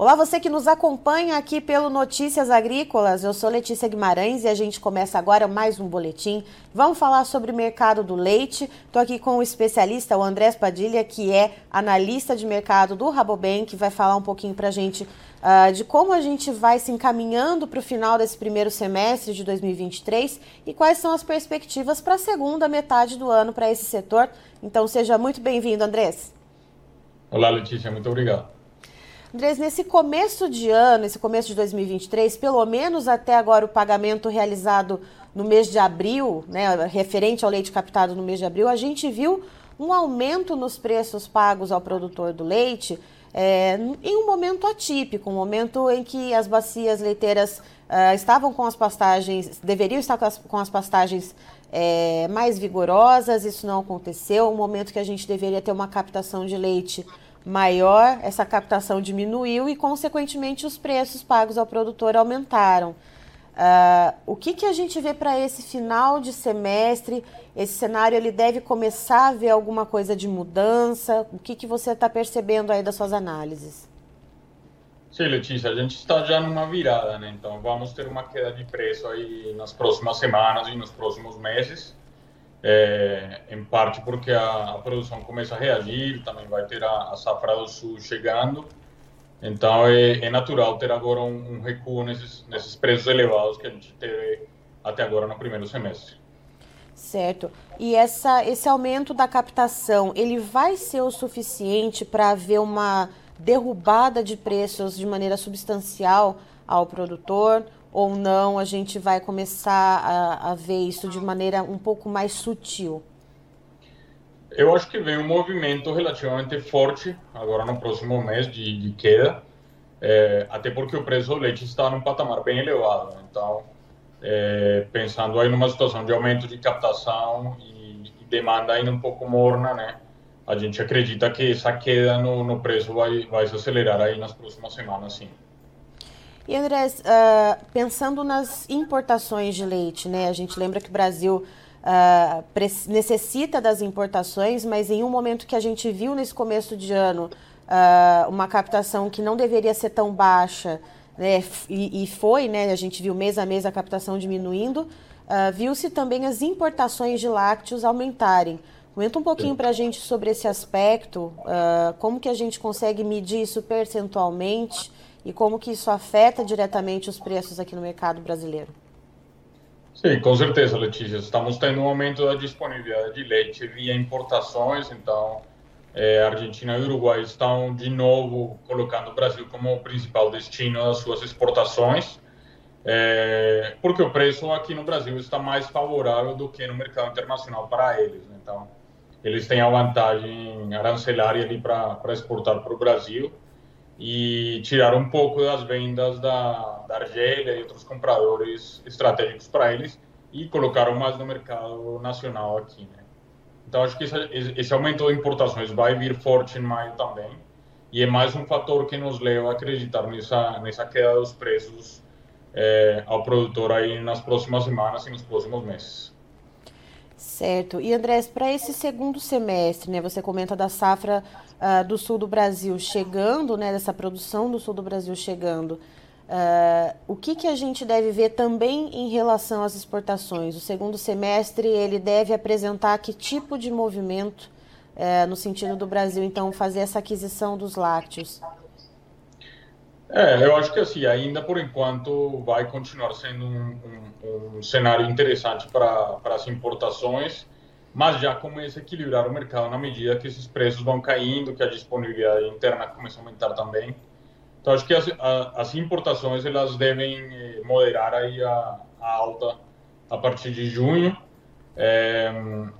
Olá, você que nos acompanha aqui pelo Notícias Agrícolas. Eu sou Letícia Guimarães e a gente começa agora mais um boletim. Vamos falar sobre o mercado do leite. Estou aqui com o especialista, o Andrés Padilha, que é analista de mercado do Rabobank, que vai falar um pouquinho para a gente uh, de como a gente vai se encaminhando para o final desse primeiro semestre de 2023 e quais são as perspectivas para a segunda metade do ano para esse setor. Então, seja muito bem-vindo, Andrés. Olá, Letícia, muito obrigado. Andrés, nesse começo de ano, esse começo de 2023, pelo menos até agora o pagamento realizado no mês de abril, né, referente ao leite captado no mês de abril, a gente viu um aumento nos preços pagos ao produtor do leite é, em um momento atípico, um momento em que as bacias leiteiras uh, estavam com as pastagens, deveriam estar com as, com as pastagens é, mais vigorosas, isso não aconteceu, um momento que a gente deveria ter uma captação de leite maior, essa captação diminuiu e, consequentemente, os preços pagos ao produtor aumentaram. Uh, o que, que a gente vê para esse final de semestre? Esse cenário ele deve começar a ver alguma coisa de mudança? O que, que você está percebendo aí das suas análises? Sim, Letícia, a gente está já numa virada, né? Então vamos ter uma queda de preço aí nas próximas semanas e nos próximos meses é, em parte porque a, a, produção começa a reagir, também vai ter a, a safra do sul chegando, então é, é natural ter agora um, um, recuo nesses, nesses preços elevados que a gente teve até agora no primeiro semestre. Certo. E essa, esse aumento da captação, ele vai ser o suficiente para haver uma derrubada de preços de maneira substancial ao produtor? Ou não a gente vai começar a, a ver isso de maneira um pouco mais sutil? Eu acho que vem um movimento relativamente forte agora no próximo mês de, de queda, é, até porque o preço do leite está num patamar bem elevado. Então, é, pensando aí numa situação de aumento de captação e, e, demanda ainda um pouco morna, né? A gente acredita que essa queda no, no preço vai, vai se acelerar aí nas próximas semanas, sim. E Andrés, uh, pensando nas importações de leite, né? A gente lembra que o Brasil uh, necessita das importações, mas em um momento que a gente viu nesse começo de ano uh, uma captação que não deveria ser tão baixa, né? E, e, foi, né? A gente viu mês a mês a captação diminuindo. Viu-se também as importações de lácteos aumentarem. Comenta um pouquinho para a gente sobre esse aspecto, como que a gente consegue medir isso percentualmente e como que isso afeta diretamente os preços aqui no mercado brasileiro. Sim, com certeza, Letícia. Estamos tendo um aumento da disponibilidade de leite via importações, então é, Argentina e Uruguai estão de novo colocando o Brasil como o principal destino das suas exportações, é, porque o preço aqui no Brasil está mais favorável do que no mercado internacional para eles. Né? Então, eles têm a vantagem arancelária ali para exportar para o Brasil e tirar um pouco das vendas da, da Argélia e outros compradores estratégicos para eles e colocaram mais no mercado nacional aqui, né? Então acho que esse, esse aumento de importações vai vir forte em maio também e é mais um fator que nos leva a acreditar nessa nessa queda dos preços é, ao produtor aí nas próximas semanas e nos próximos meses. Certo. E Andrés, para esse segundo semestre, né, você comenta da safra uh, do sul do Brasil chegando, né, dessa produção do sul do Brasil chegando. Uh, o que, que a gente deve ver também em relação às exportações? O segundo semestre ele deve apresentar que tipo de movimento uh, no sentido do Brasil, então, fazer essa aquisição dos lácteos? É, eu acho que assim, ainda por enquanto vai continuar sendo um, um, um cenário interessante para as importações, mas já começa a equilibrar o mercado na medida que esses preços vão caindo, que a disponibilidade interna começa a aumentar também. Então acho que as, a, as importações elas devem eh, moderar aí a, a, alta a partir de junho. É,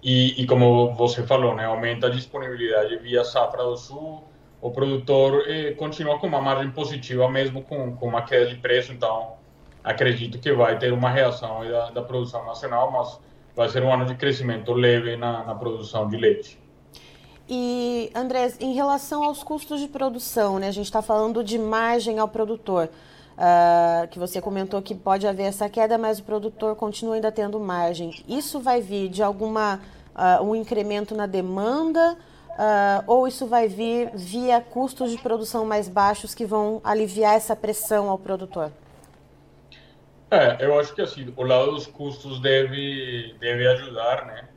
e, e, como você falou, né, aumenta a disponibilidade via safra do sul, o produtor eh, continua com uma margem positiva mesmo com, com uma queda de preço, então acredito que vai ter uma reação da, da produção nacional, mas vai ser um ano de crescimento leve na, na produção de leite. E, Andrés, em relação aos custos de produção, né, a gente está falando de margem ao produtor, uh, que você comentou que pode haver essa queda, mas o produtor continua ainda tendo margem. Isso vai vir de alguma uh, um incremento na demanda Uh, ou isso vai vir via custos de produção mais baixos que vão aliviar essa pressão ao produtor? É, eu acho que assim, o lado dos custos deve, deve ajudar, né?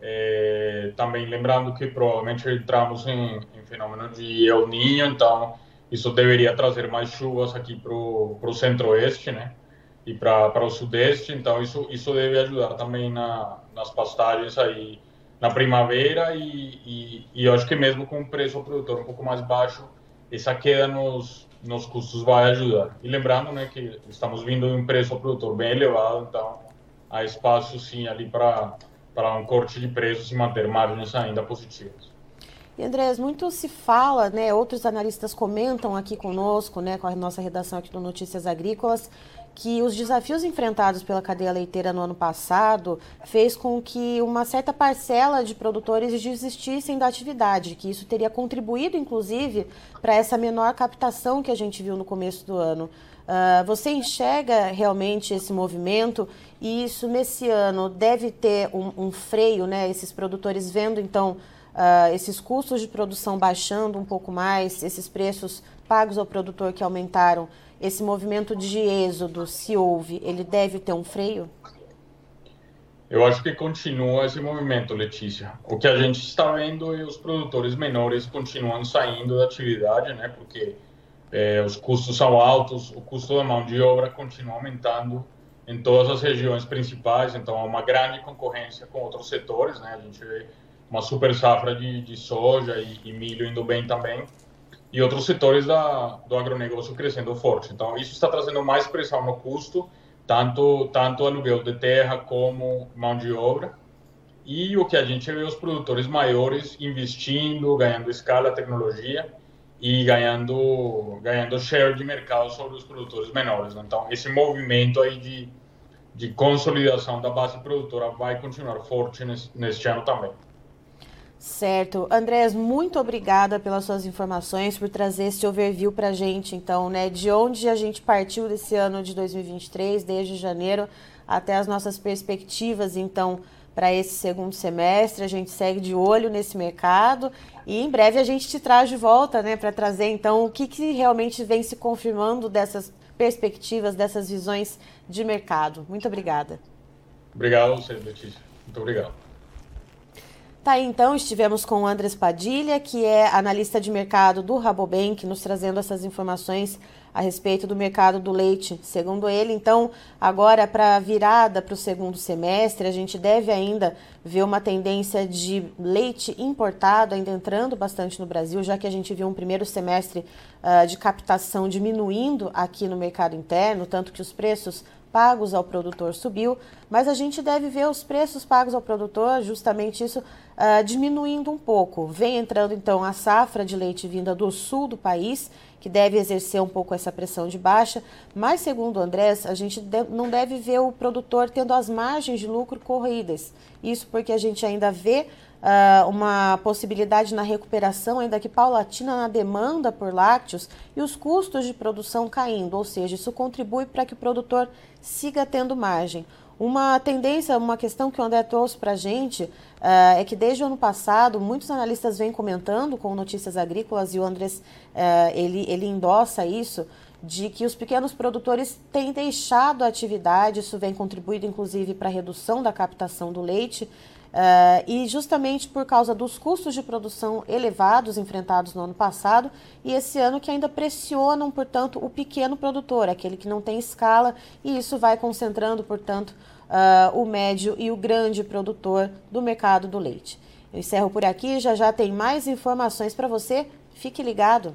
É, também lembrando que provavelmente entramos em, em fenômeno de El Niño, então isso deveria trazer mais chuvas aqui para o centro-oeste, né? E para o sudeste, então isso, isso deve ajudar também na, nas pastagens aí na primavera e, e, e eu acho que mesmo com o preço ao produtor um pouco mais baixo, essa queda nos, nos custos vai ajudar. E lembrando né, que estamos vindo de um preço ao produtor bem elevado, então há espaço sim ali para um corte de preços e manter margens ainda positivas. E Andrés, muito se fala, né, outros analistas comentam aqui conosco, né, com a nossa redação aqui do Notícias Agrícolas, que os desafios enfrentados pela cadeia leiteira no ano passado fez com que uma certa parcela de produtores desistissem da atividade, que isso teria contribuído, inclusive, para essa menor captação que a gente viu no começo do ano. Uh, você enxerga realmente esse movimento e isso nesse ano deve ter um, um freio, né? Esses produtores vendo então uh, esses custos de produção baixando um pouco mais, esses preços pagos ao produtor que aumentaram esse movimento de êxodo, se houve, ele deve ter um freio? Eu acho que continua esse movimento, Letícia. O que a gente está vendo é os produtores menores continuam saindo da atividade, né? Porque é, os custos são altos, o custo da mão de obra continua aumentando em todas as regiões principais, então há uma grande concorrência com outros setores, né? A gente vê uma super safra de, de soja e, e milho indo bem também e outros setores da, do agronegócio crescendo forte. Então, isso está trazendo mais pressão no custo, tanto, tanto aluguel de terra como mão de obra. E o que a gente vê os produtores maiores investindo, ganhando escala, tecnologia e ganhando, ganhando share de mercado sobre os produtores menores. Então, esse movimento aí de, de consolidação da base produtora vai continuar forte neste, neste ano também. Certo. Andrés, muito obrigada pelas suas informações, por trazer esse overview para a gente, então, né? De onde a gente partiu desse ano de 2023, desde janeiro, até as nossas perspectivas, então, para esse segundo semestre. A gente segue de olho nesse mercado e em breve a gente te traz de volta, né? Para trazer, então, o que, que realmente vem se confirmando dessas perspectivas, dessas visões de mercado. Muito obrigada. Obrigado Letícia. Muito obrigado. Tá então, estivemos com o Andres Padilha, que é analista de mercado do Rabobank, nos trazendo essas informações a respeito do mercado do leite. Segundo ele, então, agora para a virada para o segundo semestre, a gente deve ainda ver uma tendência de leite importado ainda entrando bastante no Brasil, já que a gente viu um primeiro semestre uh, de captação diminuindo aqui no mercado interno, tanto que os preços pagos ao produtor subiu, mas a gente deve ver os preços pagos ao produtor, justamente isso, uh, diminuindo um pouco. Vem entrando então a safra de leite vinda do sul do país, que deve exercer um pouco essa pressão de baixa, mas segundo o Andrés, a gente de não deve ver o produtor tendo as margens de lucro corridas. Isso porque a gente ainda vê uh, uma possibilidade na recuperação, ainda que paulatina, na demanda por lácteos e os custos de produção caindo, ou seja, isso contribui para que o produtor siga tendo margem. Uma tendência, uma questão que o André trouxe para a gente uh, é que desde o ano passado muitos analistas vêm comentando com notícias agrícolas e o André uh, ele, ele endossa isso, de que os pequenos produtores têm deixado a atividade, isso vem contribuído inclusive para a redução da captação do leite, Uh, e justamente por causa dos custos de produção elevados enfrentados no ano passado e esse ano que ainda pressionam, portanto, o pequeno produtor, aquele que não tem escala, e isso vai concentrando, portanto, uh, o médio e o grande produtor do mercado do leite. Eu encerro por aqui, já já tem mais informações para você, fique ligado.